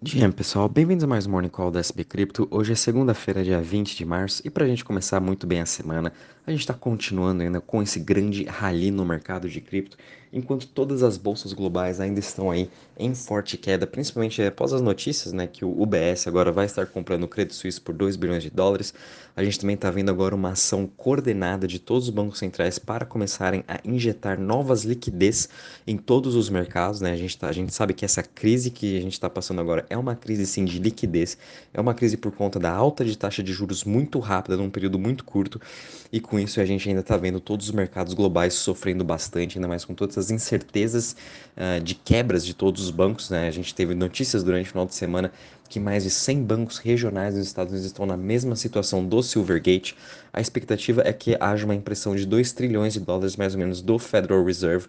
Dia, pessoal, bem-vindos a mais um Morning Call da SB Cripto. Hoje é segunda-feira, dia 20 de março, e para a gente começar muito bem a semana, a gente está continuando ainda com esse grande rally no mercado de cripto, enquanto todas as bolsas globais ainda estão aí em forte queda, principalmente após as notícias né, que o UBS agora vai estar comprando o Credit Suisse por 2 bilhões de dólares. A gente também está vendo agora uma ação coordenada de todos os bancos centrais para começarem a injetar novas liquidez em todos os mercados. Né? A, gente tá, a gente sabe que essa crise que a gente está passando agora é uma crise sim de liquidez, é uma crise por conta da alta de taxa de juros muito rápida num período muito curto, e com isso a gente ainda está vendo todos os mercados globais sofrendo bastante, ainda mais com todas as incertezas uh, de quebras de todos os bancos. Né? A gente teve notícias durante o final de semana que mais de 100 bancos regionais dos Estados Unidos estão na mesma situação do Silvergate. A expectativa é que haja uma impressão de 2 trilhões de dólares, mais ou menos, do Federal Reserve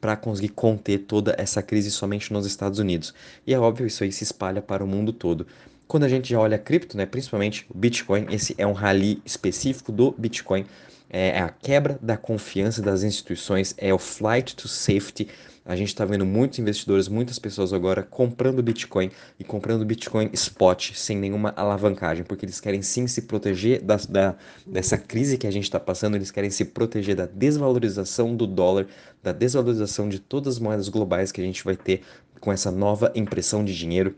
para conseguir conter toda essa crise somente nos Estados Unidos. E é óbvio, isso aí se espalha para o mundo todo. Quando a gente já olha cripto, né, principalmente o Bitcoin, esse é um rally específico do Bitcoin, é, a quebra da confiança das instituições, é o flight to safety. A gente está vendo muitos investidores, muitas pessoas agora comprando Bitcoin e comprando Bitcoin spot, sem nenhuma alavancagem, porque eles querem sim se proteger da, da dessa crise que a gente está passando, eles querem se proteger da desvalorização do dólar, da desvalorização de todas as moedas globais que a gente vai ter com essa nova impressão de dinheiro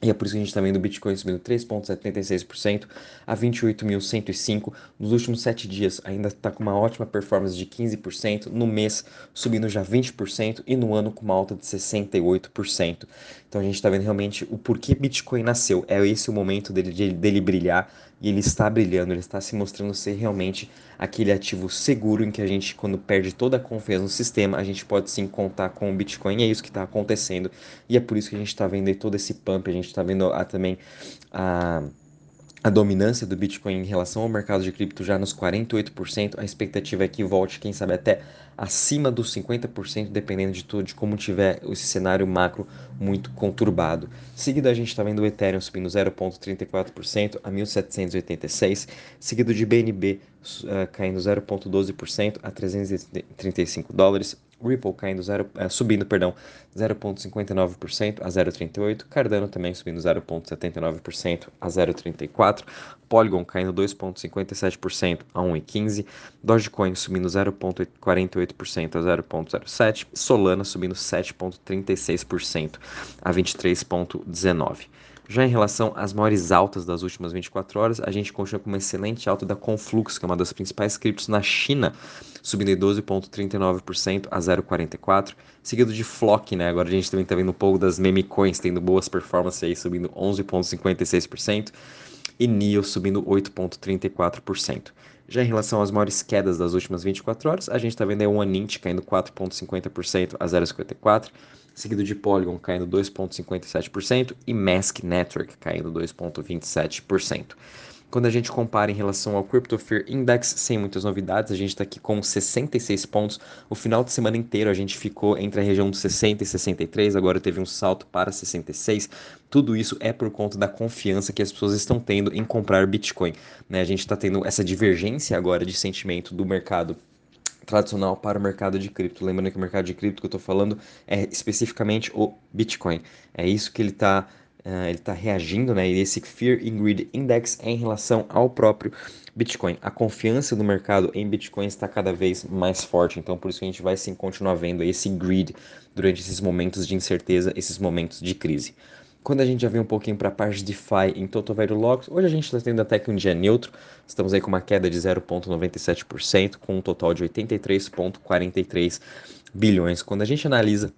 e é por isso que a gente está vendo o Bitcoin subindo 3,76% a 28.105 nos últimos 7 dias. Ainda está com uma ótima performance de 15%, no mês subindo já 20% e no ano com uma alta de 68%. Então a gente está vendo realmente o porquê Bitcoin nasceu. É esse o momento dele, dele brilhar e ele está brilhando, ele está se mostrando ser realmente aquele ativo seguro em que a gente, quando perde toda a confiança no sistema, a gente pode sim contar com o Bitcoin. E é isso que está acontecendo. E é por isso que a gente está vendo todo esse pump, a gente está vendo a, também a a dominância do Bitcoin em relação ao mercado de cripto já nos 48%, a expectativa é que volte, quem sabe, até acima dos 50%, dependendo de tudo, de como tiver esse cenário macro muito conturbado. Seguido, a gente está vendo o Ethereum subindo 0,34% a 1.786, seguido de BNB uh, caindo 0,12% a 335 dólares, Ripple caindo zero, é, subindo, perdão, 0,59% a 0,38%, Cardano também subindo 0,79% a 0,34%, Polygon caindo 2,57% a 1,15%, Dogecoin subindo 0,48% a 0,07%, Solana subindo 7,36% a 23,19%. Já em relação às maiores altas das últimas 24 horas, a gente continua com uma excelente alta da Conflux, que é uma das principais criptos na China, subindo em 12,39% a 0,44%, seguido de Flock, né? Agora a gente também está vendo um pouco das meme coins tendo boas performances aí, subindo 11,56%, e NIO subindo 8,34%. Já em relação às maiores quedas das últimas 24 horas, a gente está vendo aí um Anint caindo 4,50% a 0,54%, seguido de Polygon caindo 2,57% e Mask Network caindo 2,27%. Quando a gente compara em relação ao Crypto Fear Index, sem muitas novidades, a gente está aqui com 66 pontos. O final de semana inteiro a gente ficou entre a região dos 60 e 63, agora teve um salto para 66. Tudo isso é por conta da confiança que as pessoas estão tendo em comprar Bitcoin. Né? A gente está tendo essa divergência agora de sentimento do mercado tradicional para o mercado de cripto. Lembrando que o mercado de cripto que eu estou falando é especificamente o Bitcoin. É isso que ele está uh, ele tá reagindo, né? E esse Fear and Greed Index é em relação ao próprio Bitcoin. A confiança do mercado em Bitcoin está cada vez mais forte, então por isso que a gente vai sim continuar vendo esse greed durante esses momentos de incerteza, esses momentos de crise. Quando a gente já vem um pouquinho para a parte de DeFi em Total Value Logs, hoje a gente está tendo até que um dia neutro, estamos aí com uma queda de 0,97%, com um total de 83,43 bilhões. Quando a gente analisa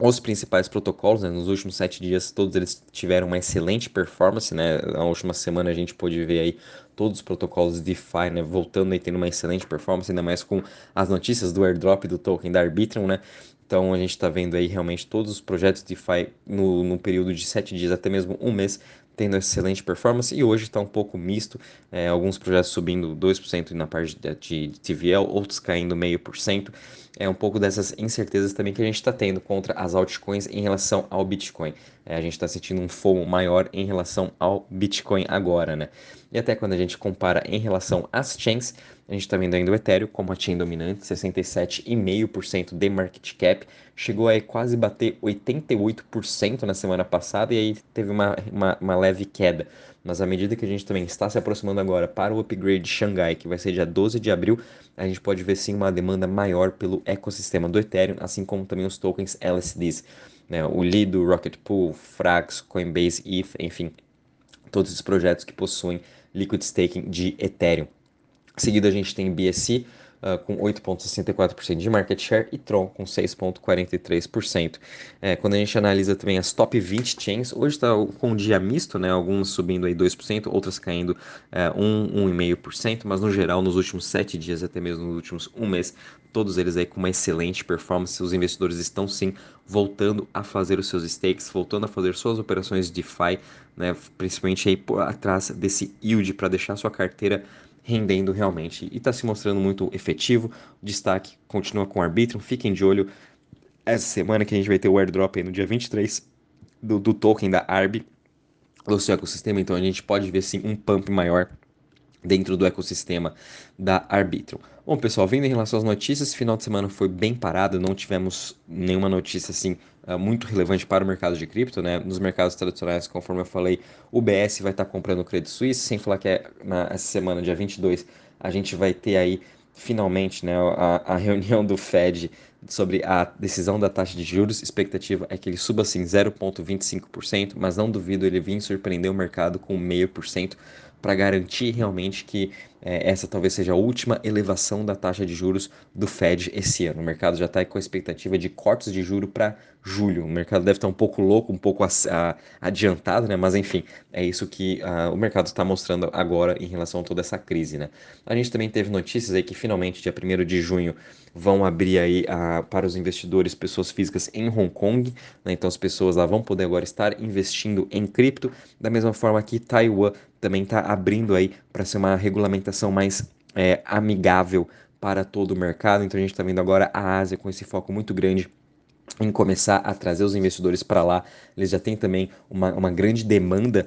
os principais protocolos, né, nos últimos sete dias, todos eles tiveram uma excelente performance, né? Na última semana a gente pôde ver aí todos os protocolos DeFi, né, voltando e tendo uma excelente performance, ainda mais com as notícias do airdrop do token da Arbitrum, né? Então a gente está vendo aí realmente todos os projetos DeFi no, no período de sete dias, até mesmo um mês, tendo excelente performance e hoje está um pouco misto, é, alguns projetos subindo 2% na parte de, de TVL, outros caindo meio por cento. É um pouco dessas incertezas também que a gente está tendo contra as altcoins em relação ao Bitcoin. É, a gente está sentindo um FOMO maior em relação ao Bitcoin agora, né? E até quando a gente compara em relação às chains, a gente está vendo ainda o Ethereum como a chain dominante, 67,5% de market cap, chegou a quase bater 88% na semana passada e aí teve uma, uma, uma, leve queda. Mas à medida que a gente também está se aproximando agora para o upgrade de Xangai, que vai ser dia 12 de abril, a gente pode ver sim uma demanda maior pelo ecossistema do Ethereum, assim como também os tokens LSDs. Né? O Lido, Rocket Pool, Frax, Coinbase, ETH, enfim, todos os projetos que possuem liquid staking de Ethereum. Seguido a gente tem BSC uh, com 8,64% de market share e Tron com 6,43%. É, quando a gente analisa também as top 20 chains, hoje está com um dia misto, né? algumas subindo aí 2%, outras caindo uh, 1, 1,5%, mas no geral nos últimos 7 dias, até mesmo nos últimos um mês, todos eles aí com uma excelente performance. Os investidores estão sim voltando a fazer os seus stakes, voltando a fazer suas operações DeFi, né, principalmente aí por atrás desse yield para deixar sua carteira rendendo realmente e está se mostrando muito efetivo. O destaque continua com o Arbitrum, fiquem de olho. Essa semana que a gente vai ter o airdrop aí no dia 23 do, do token da ARB do seu ecossistema, então a gente pode ver sim um pump maior dentro do ecossistema da Arbitrum. Bom, pessoal, vendo em relação às notícias, final de semana foi bem parado, não tivemos nenhuma notícia assim uh, muito relevante para o mercado de cripto, né? Nos mercados tradicionais, conforme eu falei, o BS vai estar comprando o Credit Suisse, sem falar que é na, essa semana, dia 22, a gente vai ter aí finalmente né, a, a reunião do Fed sobre a decisão da taxa de juros. Expectativa é que ele suba assim 0,25%, mas não duvido ele vir surpreender o mercado com 0,5% para garantir realmente que é, essa talvez seja a última elevação da taxa de juros do Fed esse ano. O mercado já está com a expectativa de cortes de juro para julho. O mercado deve estar um pouco louco, um pouco a, a, adiantado, né? Mas enfim, é isso que uh, o mercado está mostrando agora em relação a toda essa crise, né? A gente também teve notícias aí que finalmente, dia 1 de junho, vão abrir aí para os investidores, pessoas físicas em Hong Kong, né? Então as pessoas lá vão poder agora estar investindo em cripto, da mesma forma que Taiwan também está abrindo aí para ser uma regulamentação mais é, amigável para todo o mercado. Então a gente está vendo agora a Ásia com esse foco muito grande em começar a trazer os investidores para lá. Eles já têm também uma, uma grande demanda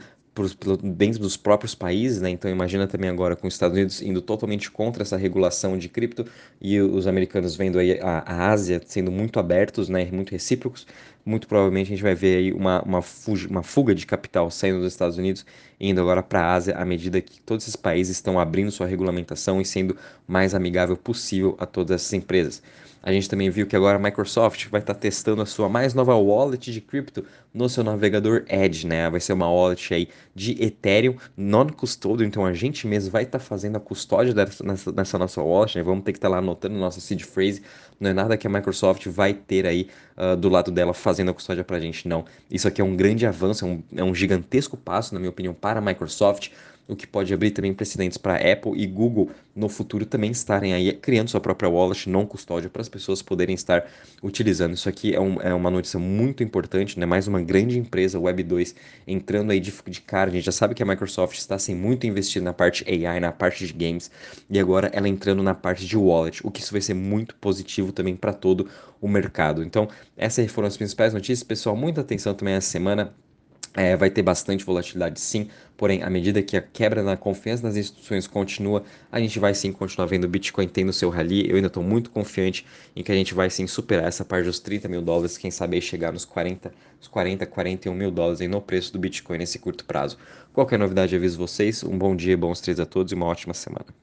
dentro dos próprios países, né? Então imagina também agora com os Estados Unidos indo totalmente contra essa regulação de cripto e os americanos vendo aí a, a Ásia sendo muito abertos, né? Muito recíprocos, muito provavelmente a gente vai ver aí uma, uma, fuga, uma fuga de capital saindo dos Estados Unidos e indo agora para a Ásia à medida que todos esses países estão abrindo sua regulamentação e sendo mais amigável possível a todas essas empresas. A gente também viu que agora a Microsoft vai estar tá testando a sua mais nova wallet de cripto no seu navegador Edge, né? Vai ser uma wallet aí de Ethereum non-custodial, então a gente mesmo vai estar tá fazendo a custódia dessa, nessa, nessa nossa wallet, né? Vamos ter que estar tá lá anotando nossa seed phrase, não é nada que a Microsoft vai ter aí uh, do lado dela fazendo a custódia pra gente, não. Isso aqui é um grande avanço, é um, é um gigantesco passo, na minha opinião, para a Microsoft, o que pode abrir também precedentes para Apple e Google no futuro também estarem aí criando sua própria wallet não custódia para as pessoas poderem estar utilizando. Isso aqui é, um, é, uma notícia muito importante, né? Mais uma grande empresa Web2 entrando aí de, de cara. A gente já sabe que a Microsoft está sem muito investido na parte AI, na parte de games, e agora ela entrando na parte de wallet, o que isso vai ser muito positivo também para todo o mercado. Então, essas foram as principais notícias, pessoal. Muita atenção também essa semana é, vai ter bastante volatilidade sim, porém, à medida que a quebra na confiança nas instituições continua, a gente vai sim continuar vendo o Bitcoin tendo seu rally. Eu ainda estou muito confiante em que a gente vai sim superar essa parte dos 30 mil dólares, quem sabe chegar nos 40, nos 40, 41 mil dólares aí no preço do Bitcoin nesse curto prazo. Qualquer novidade, aviso vocês. Um bom dia, bons três a todos e uma ótima semana.